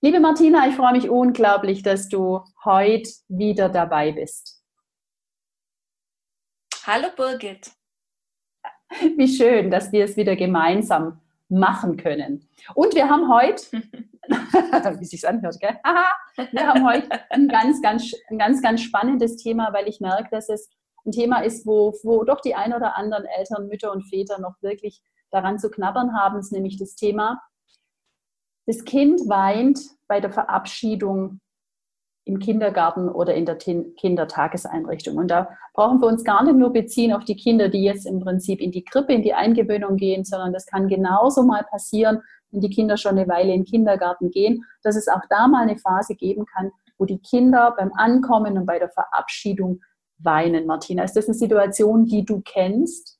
Liebe Martina, ich freue mich unglaublich, dass du heute wieder dabei bist. Hallo Birgit. Wie schön, dass wir es wieder gemeinsam machen können. Und wir haben heute, wie sich anhört, gell? wir haben heute ein ganz, ganz, ein ganz, ganz spannendes Thema, weil ich merke, dass es ein Thema ist, wo, wo doch die ein oder anderen Eltern, Mütter und Väter noch wirklich daran zu knabbern haben, ist nämlich das Thema das Kind weint bei der Verabschiedung im Kindergarten oder in der Kindertageseinrichtung. Und da brauchen wir uns gar nicht nur beziehen auf die Kinder, die jetzt im Prinzip in die Krippe, in die Eingewöhnung gehen, sondern das kann genauso mal passieren, wenn die Kinder schon eine Weile in den Kindergarten gehen, dass es auch da mal eine Phase geben kann, wo die Kinder beim Ankommen und bei der Verabschiedung weinen. Martina, ist das eine Situation, die du kennst?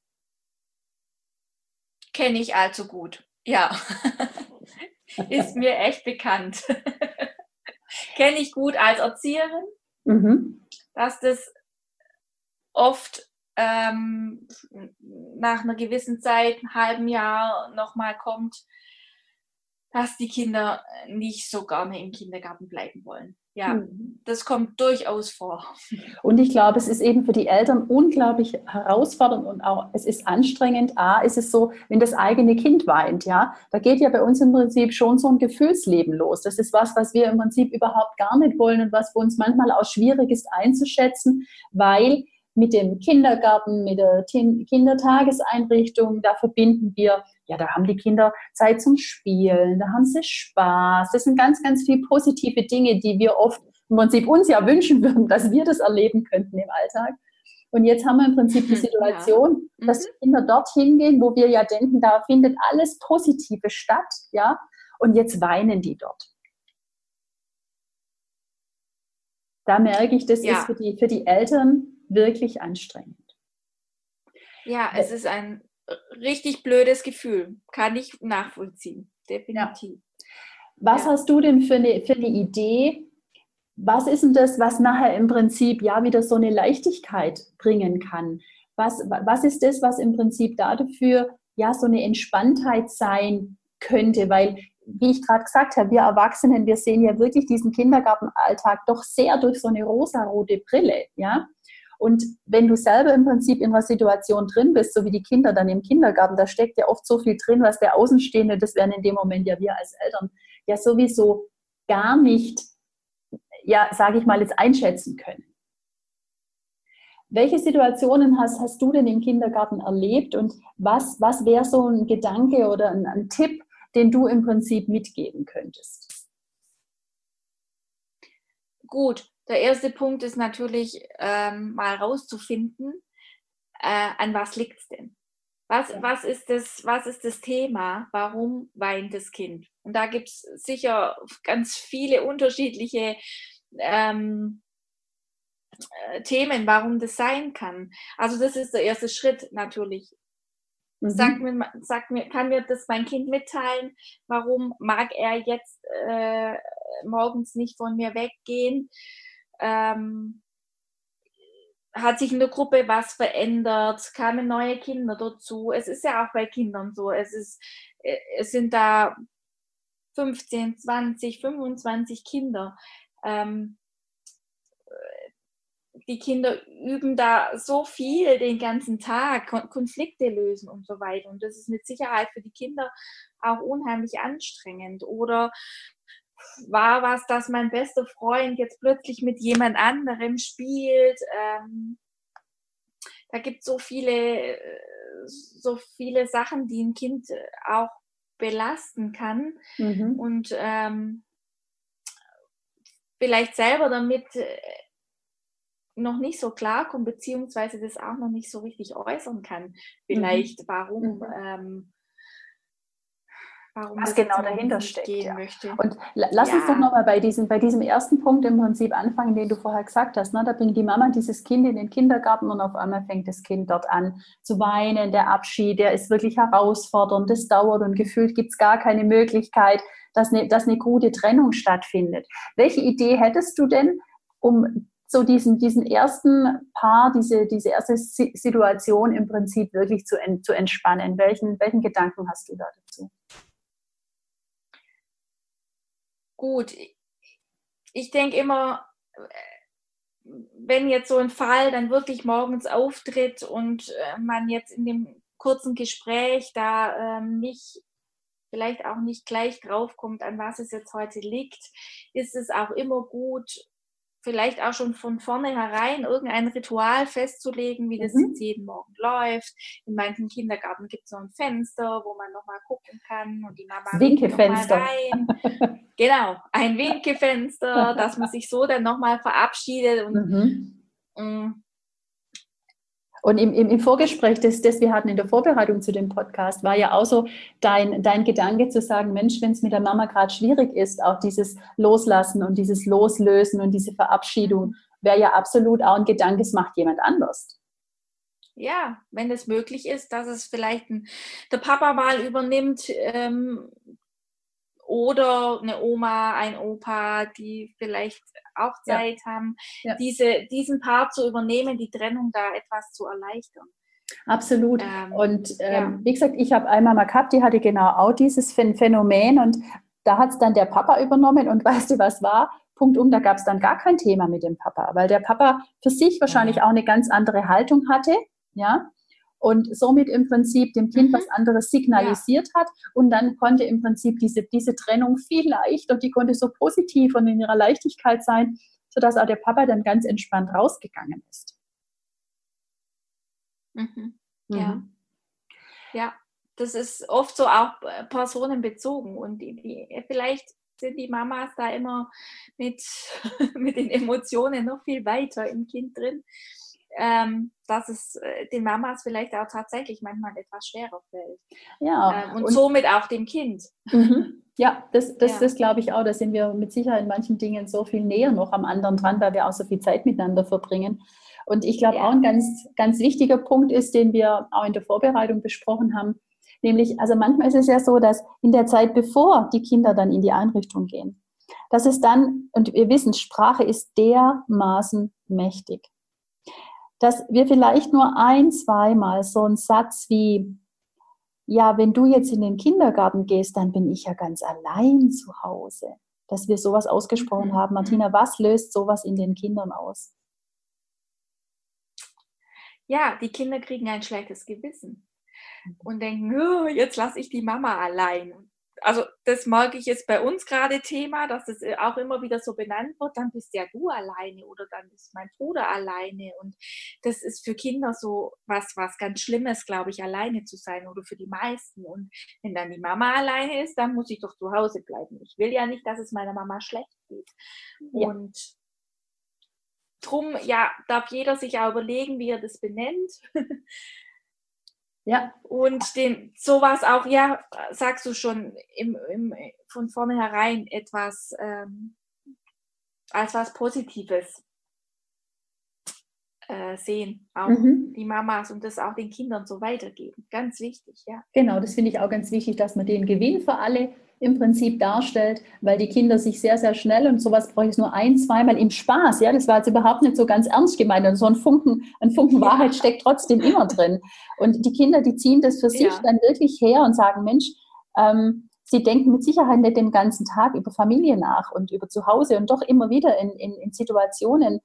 Kenne ich allzu gut, ja. ist mir echt bekannt. Kenne ich gut als Erzieherin, mhm. dass das oft ähm, nach einer gewissen Zeit, einem halben Jahr nochmal kommt, dass die Kinder nicht so gerne im Kindergarten bleiben wollen. Ja, mhm. das kommt durchaus vor. Und ich glaube, es ist eben für die Eltern unglaublich herausfordernd und auch es ist anstrengend. A, ist es so, wenn das eigene Kind weint, ja, da geht ja bei uns im Prinzip schon so ein Gefühlsleben los. Das ist was, was wir im Prinzip überhaupt gar nicht wollen und was für uns manchmal auch schwierig ist einzuschätzen, weil mit dem Kindergarten, mit der Kindertageseinrichtung, da verbinden wir, ja, da haben die Kinder Zeit zum Spielen, da haben sie Spaß. Das sind ganz, ganz viele positive Dinge, die wir oft im Prinzip uns ja wünschen würden, dass wir das erleben könnten im Alltag. Und jetzt haben wir im Prinzip die Situation, ja. dass die Kinder dorthin gehen, wo wir ja denken, da findet alles Positive statt, ja. Und jetzt weinen die dort. Da merke ich, das ja. ist für die, für die Eltern wirklich anstrengend. Ja, es ist ein richtig blödes Gefühl. Kann ich nachvollziehen. Definitiv. Ja. Was ja. hast du denn für eine, für eine Idee? Was ist denn das, was nachher im Prinzip ja wieder so eine Leichtigkeit bringen kann? Was, was ist das, was im Prinzip dafür ja so eine Entspanntheit sein könnte? Weil wie ich gerade gesagt habe, wir Erwachsenen, wir sehen ja wirklich diesen Kindergartenalltag doch sehr durch so eine rosarote Brille, ja. Und wenn du selber im Prinzip in einer Situation drin bist, so wie die Kinder dann im Kindergarten, da steckt ja oft so viel drin, was der Außenstehende, das wären in dem Moment ja wir als Eltern, ja sowieso gar nicht, ja, sage ich mal, jetzt einschätzen können. Welche Situationen hast, hast du denn im Kindergarten erlebt und was, was wäre so ein Gedanke oder ein, ein Tipp, den du im Prinzip mitgeben könntest? Gut, der erste Punkt ist natürlich ähm, mal rauszufinden, äh, an was liegt es denn? Was, was, ist das, was ist das Thema? Warum weint das Kind? Und da gibt es sicher ganz viele unterschiedliche ähm, äh, Themen, warum das sein kann. Also das ist der erste Schritt natürlich. Mhm. Sag mir, sag mir, kann mir das mein Kind mitteilen? Warum mag er jetzt äh, morgens nicht von mir weggehen? Ähm, hat sich in der Gruppe was verändert, kamen neue Kinder dazu. Es ist ja auch bei Kindern so. Es, ist, äh, es sind da 15, 20, 25 Kinder. Ähm, die Kinder üben da so viel den ganzen Tag, Konflikte lösen und so weiter. Und das ist mit Sicherheit für die Kinder auch unheimlich anstrengend. Oder war was, dass mein bester Freund jetzt plötzlich mit jemand anderem spielt. Ähm, da gibt es so viele, so viele Sachen, die ein Kind auch belasten kann mhm. und ähm, vielleicht selber damit äh, noch nicht so klarkommt, beziehungsweise das auch noch nicht so richtig äußern kann. Vielleicht, mhm. warum, mhm. ähm, warum was genau dahinter steckt. Ja. Und lass ja. uns doch nochmal bei diesem, bei diesem ersten Punkt im Prinzip anfangen, den du vorher gesagt hast. Ne? Da bringt die Mama dieses Kind in den Kindergarten und auf einmal fängt das Kind dort an zu weinen. Der Abschied, der ist wirklich herausfordernd, das dauert und gefühlt gibt es gar keine Möglichkeit, dass eine, dass eine gute Trennung stattfindet. Welche Idee hättest du denn, um so diesen, diesen ersten Paar, diese, diese erste Situation im Prinzip wirklich zu, zu entspannen? Welchen, welchen Gedanken hast du da dazu? Gut, ich denke immer, wenn jetzt so ein Fall dann wirklich morgens auftritt und äh, man jetzt in dem kurzen Gespräch da ähm, nicht vielleicht auch nicht gleich draufkommt, an was es jetzt heute liegt, ist es auch immer gut, vielleicht auch schon von vornherein irgendein Ritual festzulegen, wie das mhm. jetzt jeden Morgen läuft. In manchen Kindergarten gibt es so ein Fenster, wo man nochmal gucken kann und die Mama Winkefenster. rein. genau, ein Winkefenster, dass man sich so dann nochmal verabschiedet und mhm. Und im, im, im Vorgespräch, das, das wir hatten in der Vorbereitung zu dem Podcast, war ja auch so dein, dein Gedanke zu sagen, Mensch, wenn es mit der Mama gerade schwierig ist, auch dieses Loslassen und dieses Loslösen und diese Verabschiedung, wäre ja absolut auch ein Gedanke, es macht jemand anders. Ja, wenn es möglich ist, dass es vielleicht ein, der Papa mal übernimmt, ähm, oder eine Oma, ein Opa, die vielleicht auch Zeit ja. haben, ja. Diese, diesen Part zu übernehmen, die Trennung da etwas zu erleichtern. Absolut. Ähm, und ähm, wie gesagt, ich habe einmal mal gehabt, die hatte genau auch dieses Phänomen und da hat es dann der Papa übernommen und weißt du, was war? Punkt um, da gab es dann gar kein Thema mit dem Papa, weil der Papa für sich wahrscheinlich auch eine ganz andere Haltung hatte. Ja, und somit im Prinzip dem Kind mhm. was anderes signalisiert ja. hat. Und dann konnte im Prinzip diese, diese Trennung viel leichter und die konnte so positiv und in ihrer Leichtigkeit sein, sodass auch der Papa dann ganz entspannt rausgegangen ist. Mhm. Ja. Mhm. Ja, das ist oft so auch personenbezogen und die, die, vielleicht sind die Mamas da immer mit, mit den Emotionen noch viel weiter im Kind drin ähm, dass es äh, den Mamas vielleicht auch tatsächlich manchmal etwas schwerer fällt. Ja. Ähm, und, und, somit auch dem Kind. Mhm. Ja, das, das, ja. das glaube ich auch. Da sind wir mit Sicherheit in manchen Dingen so viel näher noch am anderen dran, weil wir auch so viel Zeit miteinander verbringen. Und ich glaube, ja. auch ein ganz, ganz wichtiger Punkt ist, den wir auch in der Vorbereitung besprochen haben, nämlich, also manchmal ist es ja so, dass in der Zeit, bevor die Kinder dann in die Einrichtung gehen, dass es dann, und wir wissen, Sprache ist dermaßen mächtig dass wir vielleicht nur ein, zweimal so einen Satz wie, ja, wenn du jetzt in den Kindergarten gehst, dann bin ich ja ganz allein zu Hause. Dass wir sowas ausgesprochen haben. Martina, was löst sowas in den Kindern aus? Ja, die Kinder kriegen ein schlechtes Gewissen und denken, oh, jetzt lasse ich die Mama allein also das mag ich jetzt bei uns gerade Thema, dass das äh, auch immer wieder so benannt wird, dann bist ja du alleine oder dann ist mein Bruder alleine. Und das ist für Kinder so was, was ganz Schlimmes, glaube ich, alleine zu sein oder für die meisten. Und wenn dann die Mama alleine ist, dann muss ich doch zu Hause bleiben. Ich will ja nicht, dass es meiner Mama schlecht geht. Ja. Und drum, ja, darf jeder sich auch überlegen, wie er das benennt. Ja. Und den, sowas auch, ja, sagst du schon, im, im, von vornherein etwas ähm, als was Positives äh, sehen, auch mhm. die Mamas und das auch den Kindern so weitergeben. Ganz wichtig, ja. Genau, das finde ich auch ganz wichtig, dass man den Gewinn für alle im Prinzip darstellt, weil die Kinder sich sehr, sehr schnell und sowas brauche ich nur ein, zweimal im Spaß. Ja, das war jetzt überhaupt nicht so ganz ernst gemeint. Und so ein Funken, ein Funken Wahrheit steckt trotzdem immer drin. Und die Kinder, die ziehen das für sich ja. dann wirklich her und sagen, Mensch, ähm, sie denken mit Sicherheit nicht den ganzen Tag über Familie nach und über Zuhause und doch immer wieder in, in, in Situationen,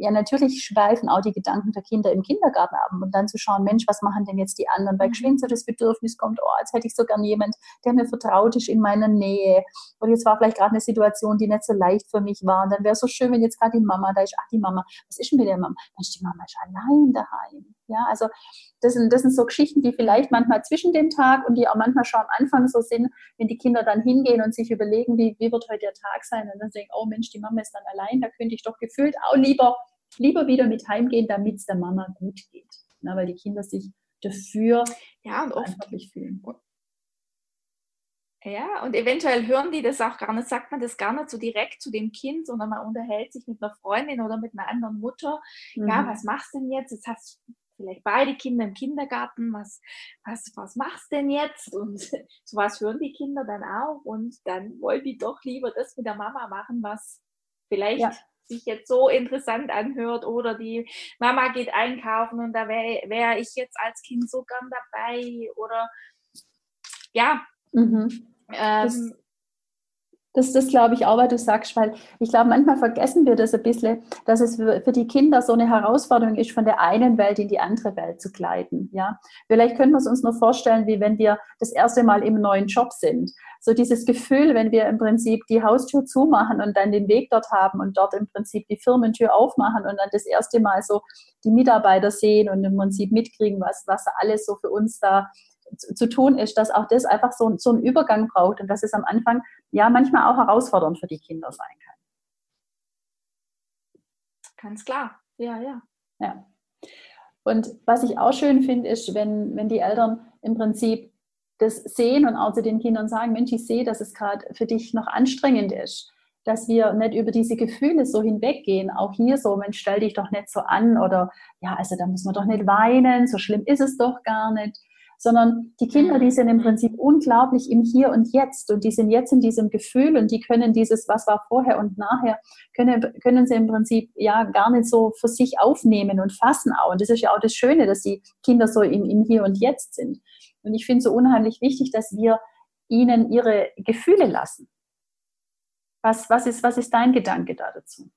ja, natürlich schweifen auch die Gedanken der Kinder im Kindergarten ab und dann zu schauen, Mensch, was machen denn jetzt die anderen? Weil mhm. geschwind so das Bedürfnis kommt, oh, jetzt hätte ich so gern jemand, der mir vertraut ist in meiner Nähe. Und jetzt war vielleicht gerade eine Situation, die nicht so leicht für mich war. Und dann wäre es so schön, wenn jetzt gerade die Mama da ist. Ach, die Mama, was ist denn mit der Mama? Mensch, die Mama ist allein daheim. Ja, also das sind, das sind so Geschichten, die vielleicht manchmal zwischen dem Tag und die auch manchmal schon am Anfang so sind, wenn die Kinder dann hingehen und sich überlegen, wie, wie wird heute der Tag sein und dann denken, oh Mensch, die Mama ist dann allein, da könnte ich doch gefühlt auch lieber, lieber wieder mit heimgehen, damit es der Mama gut geht. Na, weil die Kinder sich dafür ja, und oft, fühlen. Ja, und eventuell hören die das auch gar nicht, sagt man das gar nicht so direkt zu dem Kind, sondern man unterhält sich mit einer Freundin oder mit einer anderen Mutter. Mhm. Ja, was machst du denn jetzt? Jetzt hast du vielleicht beide Kinder im Kindergarten. Was, was, was machst du denn jetzt? Und sowas hören die Kinder dann auch. Und dann wollen die doch lieber das mit der Mama machen, was vielleicht ja. Sich jetzt so interessant anhört. Oder die Mama geht einkaufen und da wäre wär ich jetzt als Kind so gern dabei. Oder ja, Mhm. Ähm, das, das glaube ich auch, was du sagst, weil ich glaube, manchmal vergessen wir das ein bisschen, dass es für, für, die Kinder so eine Herausforderung ist, von der einen Welt in die andere Welt zu gleiten. Ja? Vielleicht können wir es uns nur vorstellen, wie wenn wir das erste Mal im neuen Job sind. So dieses Gefühl, wenn wir im Prinzip die Haustür zumachen und dann den Weg dort haben und dort im Prinzip die Firmentür aufmachen und dann das erste Mal so die Mitarbeiter sehen und im Prinzip mitkriegen, was, was alles so für uns da zu, tun ist, dass auch das einfach so, so einen Übergang braucht und dass es am Anfang ja manchmal auch herausfordernd für die Kinder sein kann. Ganz klar, ja, ja. Ja. Und was ich auch schön finde, ist, wenn, wenn die Eltern im Prinzip das sehen und auch zu den Kindern sagen, Mensch, ich sehe, dass es gerade für dich noch anstrengend ist, dass wir nicht über diese Gefühle so hinweggehen. Auch hier so, Mensch, stell dich doch nicht so an oder ja, also da muss man doch nicht weinen, so schlimm ist es doch gar nicht sondern die Kinder, die sind im Prinzip unglaublich im Hier und Jetzt und die sind jetzt in diesem Gefühl und die können dieses, was war vorher und nachher, können, können sie im Prinzip ja gar nicht so für sich aufnehmen und fassen auch. Und das ist ja auch das Schöne, dass die Kinder so im, im Hier und Jetzt sind. Und ich finde es so unheimlich wichtig, dass wir ihnen ihre Gefühle lassen. Was, was, ist, was ist dein Gedanke da dazu?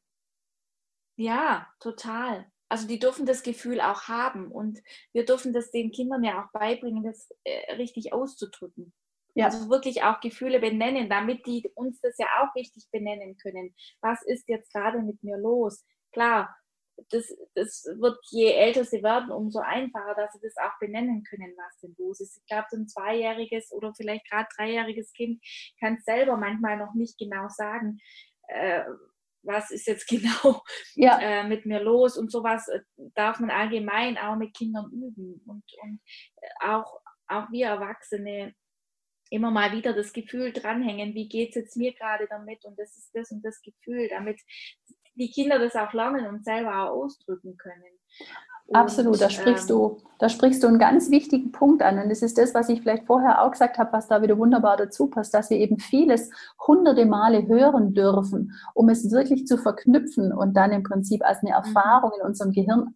Ja, total also die dürfen das Gefühl auch haben und wir dürfen das den Kindern ja auch beibringen, das äh, richtig auszudrücken. Ja. Also wirklich auch Gefühle benennen, damit die uns das ja auch richtig benennen können. Was ist jetzt gerade mit mir los? Klar, das, das wird, je älter sie werden, umso einfacher, dass sie das auch benennen können, was denn los ist. Ich glaube, so ein zweijähriges oder vielleicht gerade dreijähriges Kind kann es selber manchmal noch nicht genau sagen, äh, was ist jetzt genau ja. äh, mit mir los und sowas äh, darf man allgemein auch mit Kindern üben und, und äh, auch, auch wir Erwachsene immer mal wieder das Gefühl dranhängen, wie geht es jetzt mir gerade damit und das ist das und das Gefühl, damit die Kinder das auch lernen und selber auch ausdrücken können. Absolut, da sprichst ähm, du, da sprichst du einen ganz wichtigen Punkt an. Und das ist das, was ich vielleicht vorher auch gesagt habe, was da wieder wunderbar dazu passt, dass wir eben vieles hunderte Male hören dürfen, um es wirklich zu verknüpfen und dann im Prinzip als eine mhm. Erfahrung in unserem Gehirn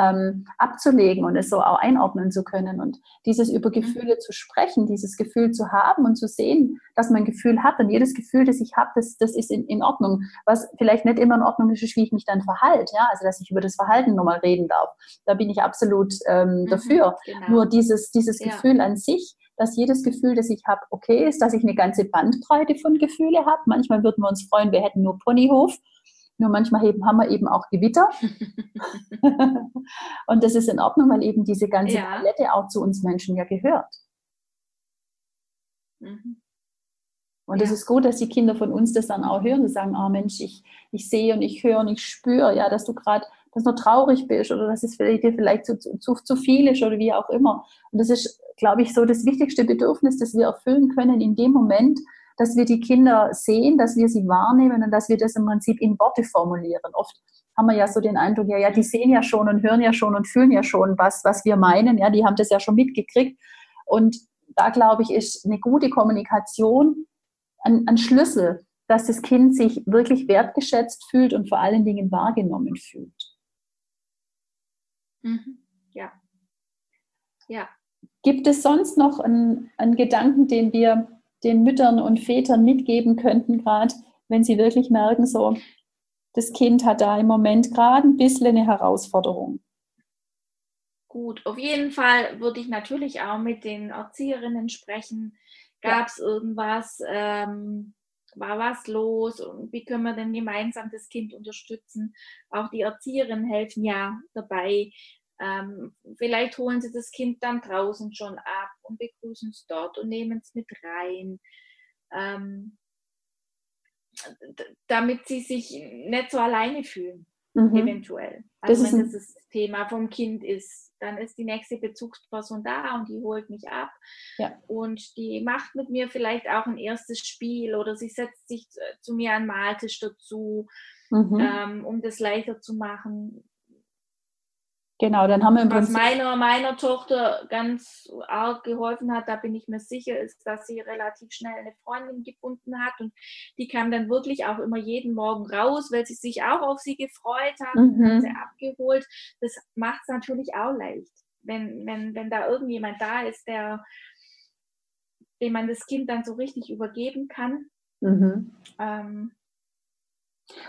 ähm, abzulegen und es so auch einordnen zu können. Und dieses über mhm. Gefühle zu sprechen, dieses Gefühl zu haben und zu sehen, dass man ein Gefühl hat. Und jedes Gefühl, das ich habe, das, das ist in, in Ordnung. Was vielleicht nicht immer in Ordnung ist, ist, wie ich mich dann verhalte. Ja? Also, dass ich über das Verhalten nochmal reden darf. Da bin ich absolut ähm, mhm, dafür. Genau. Nur dieses, dieses ja. Gefühl an sich, dass jedes Gefühl, das ich habe, okay ist, dass ich eine ganze Bandbreite von Gefühle habe. Manchmal würden wir uns freuen, wir hätten nur Ponyhof. Nur manchmal eben, haben wir eben auch Gewitter. und das ist in Ordnung, weil eben diese ganze ja. Palette auch zu uns Menschen ja gehört. Mhm. Und es ist gut, dass die Kinder von uns das dann auch hören und sagen, oh Mensch, ich, ich sehe und ich höre und ich spüre, ja, dass du gerade, dass du traurig bist oder dass es vielleicht, dir vielleicht zu, zu, zu viel ist oder wie auch immer. Und das ist, glaube ich, so das wichtigste Bedürfnis, das wir erfüllen können in dem Moment, dass wir die Kinder sehen, dass wir sie wahrnehmen und dass wir das im Prinzip in Worte formulieren. Oft haben wir ja so den Eindruck, ja, ja, die sehen ja schon und hören ja schon und fühlen ja schon, was, was wir meinen. Ja, die haben das ja schon mitgekriegt. Und da glaube ich, ist eine gute Kommunikation ein, ein Schlüssel, dass das Kind sich wirklich wertgeschätzt fühlt und vor allen Dingen wahrgenommen fühlt. Mhm. Ja. Ja. Gibt es sonst noch einen, einen Gedanken, den wir den Müttern und Vätern mitgeben könnten, gerade wenn sie wirklich merken, so, das Kind hat da im Moment gerade ein bisschen eine Herausforderung. Gut, auf jeden Fall würde ich natürlich auch mit den Erzieherinnen sprechen. Gab es ja. irgendwas? Ähm, war was los? Und wie können wir denn gemeinsam das Kind unterstützen? Auch die Erzieherinnen helfen ja dabei, ähm, vielleicht holen sie das Kind dann draußen schon ab und begrüßen es dort und nehmen es mit rein, ähm, damit sie sich nicht so alleine fühlen. mhm. eventuell. Also das wenn das das Thema vom Kind ist, dann ist die nächste Bezugsperson da und die holt mich ab. Ja. Und die macht mit mir vielleicht auch ein erstes Spiel oder sie setzt sich zu mir an den Maltisch dazu, mhm. ähm, um das leichter zu machen. Genau, dann haben wir im Was meiner, meiner Tochter ganz arg geholfen hat, da bin ich mir sicher, ist, dass sie relativ schnell eine Freundin gefunden hat und die kam dann wirklich auch immer jeden Morgen raus, weil sie sich auch auf sie gefreut hat mhm. und hat sie abgeholt. Das macht es natürlich auch leicht, wenn, wenn, wenn da irgendjemand da ist, der, dem man das Kind dann so richtig übergeben kann. Mhm. Ähm,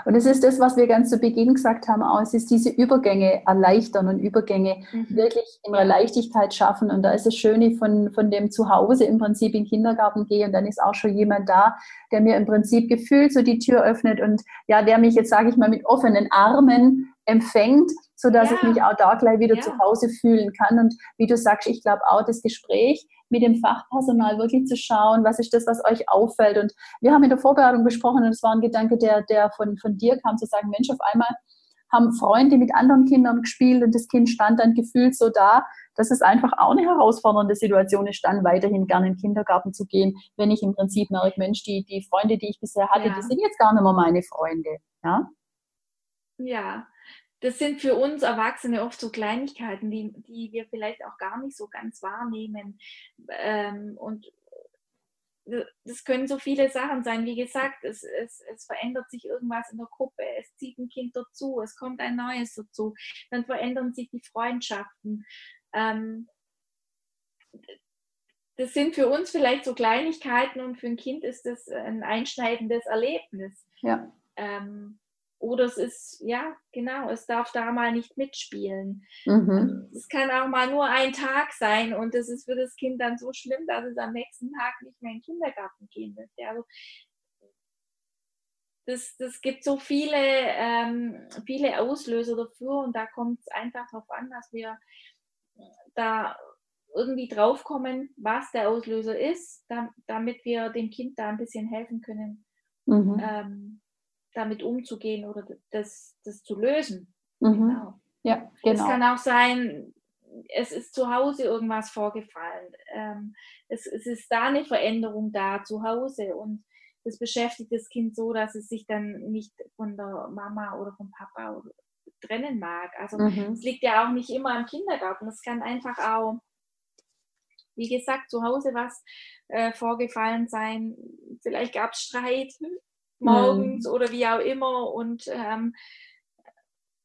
und es ist das, was wir ganz zu Beginn gesagt haben, auch, es ist diese Übergänge erleichtern und Übergänge mhm. wirklich in der Leichtigkeit schaffen. Und da ist das Schöne von, von dem Zuhause im Prinzip in den Kindergarten gehen und dann ist auch schon jemand da, der mir im Prinzip gefühlt so die Tür öffnet und ja, der mich jetzt, sage ich mal, mit offenen Armen empfängt, sodass ja. ich mich auch da gleich wieder ja. zu Hause fühlen kann. Und wie du sagst, ich glaube auch das Gespräch mit dem Fachpersonal wirklich zu schauen, was ist das, was euch auffällt. Und wir haben in der Vorbereitung besprochen, und es war ein Gedanke, der, der von, von dir kam, zu sagen, Mensch, auf einmal haben Freunde mit anderen Kindern gespielt und das Kind stand dann gefühlt so da, dass es einfach auch eine herausfordernde Situation ist, dann weiterhin gerne in den Kindergarten zu gehen, wenn ich im Prinzip merke, Mensch, die, die Freunde, die ich bisher hatte, ja. die sind jetzt gar nicht mehr meine Freunde. Ja, ja das sind für uns Erwachsene oft so Kleinigkeiten, die, die wir vielleicht auch gar nicht so ganz wahrnehmen. Ähm, und das können so viele Sachen sein. Wie gesagt, es, es, es verändert sich irgendwas in der Gruppe, es zieht ein Kind dazu, es kommt ein neues dazu, dann verändern sich die Freundschaften. Ähm, das sind für uns vielleicht so Kleinigkeiten und für ein Kind ist das ein einschneidendes Erlebnis. Ja. Ähm, oder es ist, ja, genau, es darf da mal nicht mitspielen. Mhm. Es kann auch mal nur ein Tag sein und es ist für das Kind dann so schlimm, dass es am nächsten Tag nicht mehr in den Kindergarten gehen möchte. Also das, das gibt so viele, ähm, viele Auslöser dafür und da kommt es einfach darauf an, dass wir da irgendwie draufkommen, was der Auslöser ist, damit wir dem Kind da ein bisschen helfen können. Mhm. Ähm, damit umzugehen oder das, das zu lösen. Mhm. Genau. Ja, genau. Es kann auch sein, es ist zu Hause irgendwas vorgefallen. Ähm, es, es ist da eine Veränderung da zu Hause und das beschäftigt das Kind so, dass es sich dann nicht von der Mama oder vom Papa trennen mag. Also mhm. es liegt ja auch nicht immer im Kindergarten. Es kann einfach auch, wie gesagt, zu Hause was äh, vorgefallen sein. Vielleicht gab es Streit morgens mhm. oder wie auch immer. Und ähm,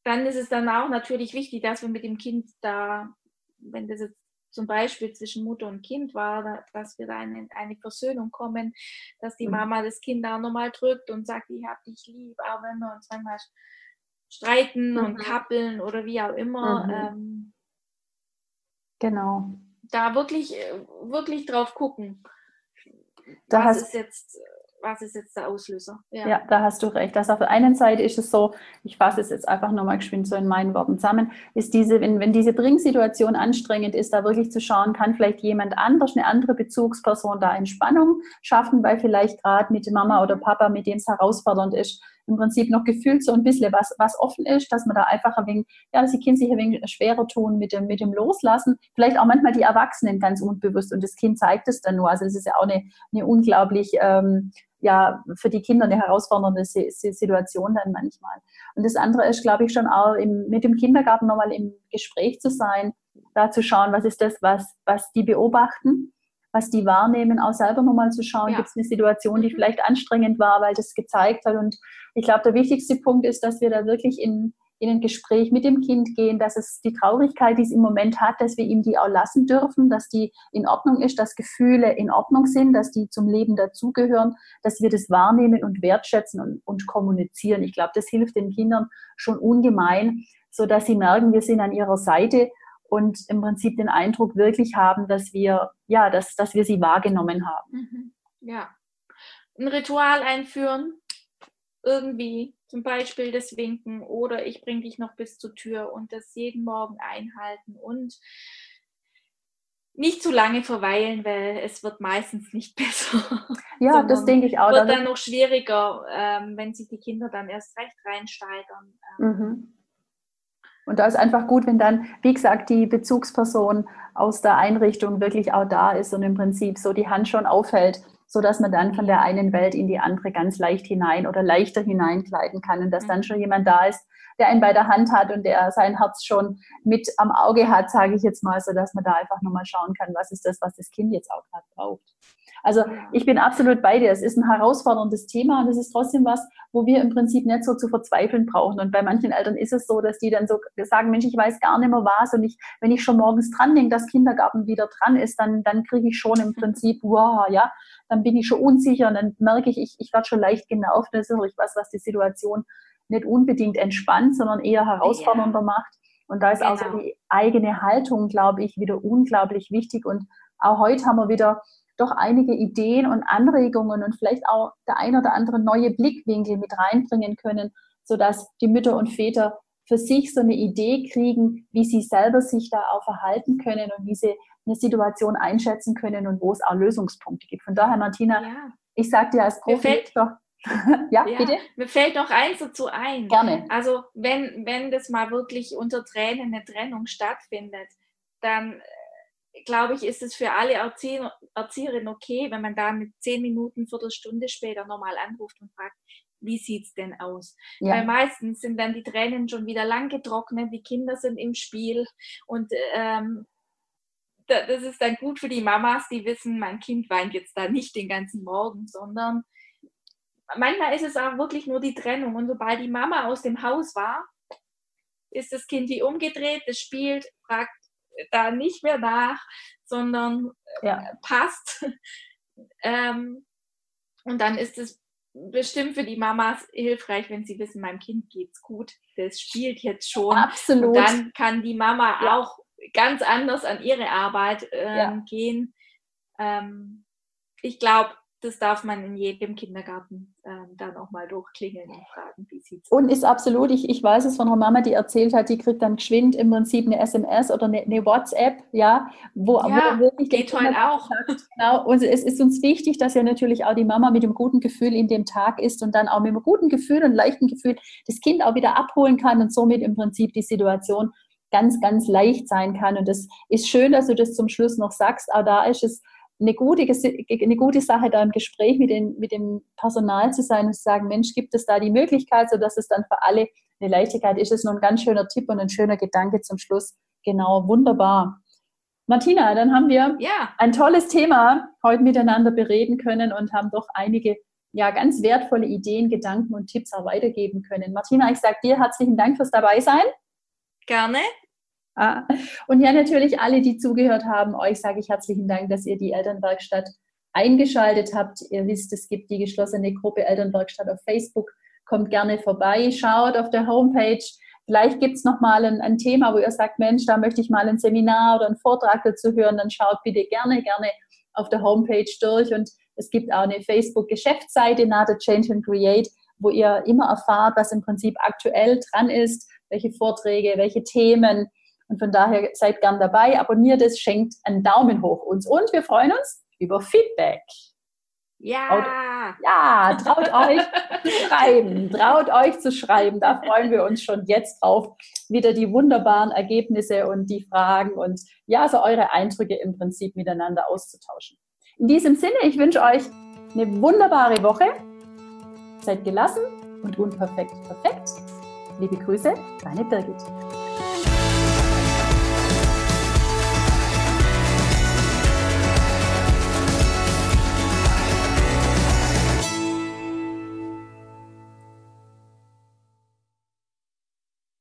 dann ist es dann auch natürlich wichtig, dass wir mit dem Kind da, wenn das jetzt zum Beispiel zwischen Mutter und Kind war, dass wir da in eine Versöhnung kommen, dass die mhm. Mama das Kind auch nochmal drückt und sagt, ich hab dich lieb, auch wenn wir uns manchmal streiten mhm. und kappeln oder wie auch immer. Mhm. Ähm, genau. Da wirklich, wirklich drauf gucken. Da was ist jetzt was ist jetzt der Auslöser? Ja. ja, da hast du recht. Das auf der einen Seite ist es so, ich fasse es jetzt einfach nochmal geschwind so in meinen Worten zusammen, ist diese, wenn, wenn diese Bringsituation anstrengend ist, da wirklich zu schauen, kann vielleicht jemand anders, eine andere Bezugsperson da Entspannung schaffen, weil vielleicht gerade mit Mama oder Papa, mit denen es herausfordernd ist, im Prinzip noch gefühlt so ein bisschen was, was offen ist, dass man da einfach ein wenig, ja, dass die Kinder sich ein wenig schwerer tun mit dem, mit dem Loslassen. Vielleicht auch manchmal die Erwachsenen ganz unbewusst und das Kind zeigt es dann nur. Also es ist ja auch eine, eine unglaublich, ähm, ja, für die Kinder eine herausfordernde Situation dann manchmal. Und das andere ist, glaube ich, schon auch im, mit dem Kindergarten nochmal im Gespräch zu sein, da zu schauen, was ist das, was, was die beobachten was die wahrnehmen, auch selber nochmal zu schauen, ja. gibt es eine Situation, die mhm. vielleicht anstrengend war, weil das gezeigt hat. Und ich glaube, der wichtigste Punkt ist, dass wir da wirklich in, in ein Gespräch mit dem Kind gehen, dass es die Traurigkeit, die es im Moment hat, dass wir ihm die auch lassen dürfen, dass die in Ordnung ist, dass Gefühle in Ordnung sind, dass die zum Leben dazugehören, dass wir das wahrnehmen und wertschätzen und, und kommunizieren. Ich glaube, das hilft den Kindern schon ungemein, so dass sie merken, wir sind an ihrer Seite und im Prinzip den Eindruck wirklich haben, dass wir, ja, dass, dass wir sie wahrgenommen haben. Mhm. Ja. Ein Ritual einführen, irgendwie, zum Beispiel das Winken oder ich bringe dich noch bis zur Tür und das jeden Morgen einhalten und nicht zu lange verweilen, weil es wird meistens nicht besser. Ja, das denke ich auch. Wird dann noch schwieriger, ähm, wenn sich die Kinder dann erst recht reinsteigern. Ähm. Mhm. Und da ist einfach gut, wenn dann, wie gesagt, die Bezugsperson aus der Einrichtung wirklich auch da ist und im Prinzip so die Hand schon aufhält, sodass man dann von der einen Welt in die andere ganz leicht hinein oder leichter hineinkleiden kann und dass dann mhm. schon jemand da ist, der einen bei der Hand hat und der sein Herz schon mit am Auge hat, sage ich jetzt mal, sodass man da einfach nochmal schauen kann, was ist das, was das Kind jetzt auch gerade braucht. Also ich bin absolut bei dir. Es ist ein herausforderndes Thema und es ist trotzdem was, wo wir im Prinzip nicht so zu verzweifeln brauchen. Und bei manchen Eltern ist es so, dass die dann so sagen, Mensch, ich weiß gar nicht mehr was. Und ich, wenn ich schon morgens dran denke, dass Kindergarten wieder dran ist, dann, dann kriege ich schon im Prinzip, wow, ja, dann bin ich schon unsicher und dann merke ich, ich, ich werde schon leicht genervt. Das ist natürlich was, was die Situation nicht unbedingt entspannt, sondern eher herausfordernder ja. macht. Und da ist genau. auch so die eigene Haltung, glaube ich, wieder unglaublich wichtig. Und auch heute haben wir wieder doch einige Ideen und Anregungen und vielleicht auch der ein oder andere neue Blickwinkel mit reinbringen können, sodass die Mütter und Väter für sich so eine Idee kriegen, wie sie selber sich da auch verhalten können und wie sie eine Situation einschätzen können und wo es auch Lösungspunkte gibt. Von daher, Martina, ja. ich sage dir als Profi, ja, ja, bitte? Mir fällt noch eins dazu ein. Gerne. Also wenn, wenn das mal wirklich unter Tränen eine Trennung stattfindet, dann glaube ich, ist es für alle Erzieher, Erzieherinnen okay, wenn man da mit zehn Minuten, Viertelstunde später nochmal anruft und fragt, wie sieht es denn aus? Ja. Weil meistens sind dann die Tränen schon wieder lang getrocknet, die Kinder sind im Spiel und ähm, das ist dann gut für die Mamas, die wissen, mein Kind weint jetzt da nicht den ganzen Morgen, sondern manchmal ist es auch wirklich nur die Trennung. Und sobald die Mama aus dem Haus war, ist das Kind wie umgedreht, das spielt, fragt da nicht mehr nach, sondern äh, ja. passt. ähm, und dann ist es bestimmt für die Mamas hilfreich, wenn sie wissen, meinem Kind geht's gut, das spielt jetzt schon. Absolut. Und dann kann die Mama ja. auch ganz anders an ihre Arbeit ähm, ja. gehen. Ähm, ich glaube, das darf man in jedem Kindergarten ähm, dann auch mal durchklingeln und fragen, wie sieht es Und ist absolut, ich, ich weiß es von einer Mama, die erzählt hat, die kriegt dann geschwind im Prinzip eine SMS oder eine, eine WhatsApp, ja, wo, ja, wo wirklich geht heute auch. Sagt, genau, und es ist uns wichtig, dass ja natürlich auch die Mama mit dem guten Gefühl in dem Tag ist und dann auch mit einem guten Gefühl und leichten Gefühl das Kind auch wieder abholen kann und somit im Prinzip die Situation ganz, ganz leicht sein kann. Und das ist schön, dass du das zum Schluss noch sagst. Auch da ist es eine gute, eine gute Sache, da im Gespräch mit, den, mit dem Personal zu sein und zu sagen, Mensch, gibt es da die Möglichkeit, sodass es dann für alle eine Leichtigkeit ist. Das ist nur ein ganz schöner Tipp und ein schöner Gedanke zum Schluss. Genau, wunderbar. Martina, dann haben wir ja. ein tolles Thema heute miteinander bereden können und haben doch einige ja, ganz wertvolle Ideen, Gedanken und Tipps auch weitergeben können. Martina, ich sage dir herzlichen Dank fürs Dabeisein. Gerne. Ah. Und ja, natürlich alle, die zugehört haben, euch sage ich herzlichen Dank, dass ihr die Elternwerkstatt eingeschaltet habt. Ihr wisst, es gibt die geschlossene Gruppe Elternwerkstatt auf Facebook. Kommt gerne vorbei, schaut auf der Homepage. Vielleicht gibt es nochmal ein, ein Thema, wo ihr sagt, Mensch, da möchte ich mal ein Seminar oder einen Vortrag dazu hören. Dann schaut bitte gerne, gerne auf der Homepage durch. Und es gibt auch eine Facebook-Geschäftsseite, Nada Change and Create, wo ihr immer erfahrt, was im Prinzip aktuell dran ist, welche Vorträge, welche Themen und von daher seid gern dabei, abonniert es, schenkt einen Daumen hoch uns und wir freuen uns über Feedback. Ja. Traut, ja, traut euch zu schreiben, traut euch zu schreiben. Da freuen wir uns schon jetzt drauf, wieder die wunderbaren Ergebnisse und die Fragen und ja, so eure Eindrücke im Prinzip miteinander auszutauschen. In diesem Sinne, ich wünsche euch eine wunderbare Woche. Seid gelassen und unperfekt perfekt. Liebe Grüße, deine Birgit.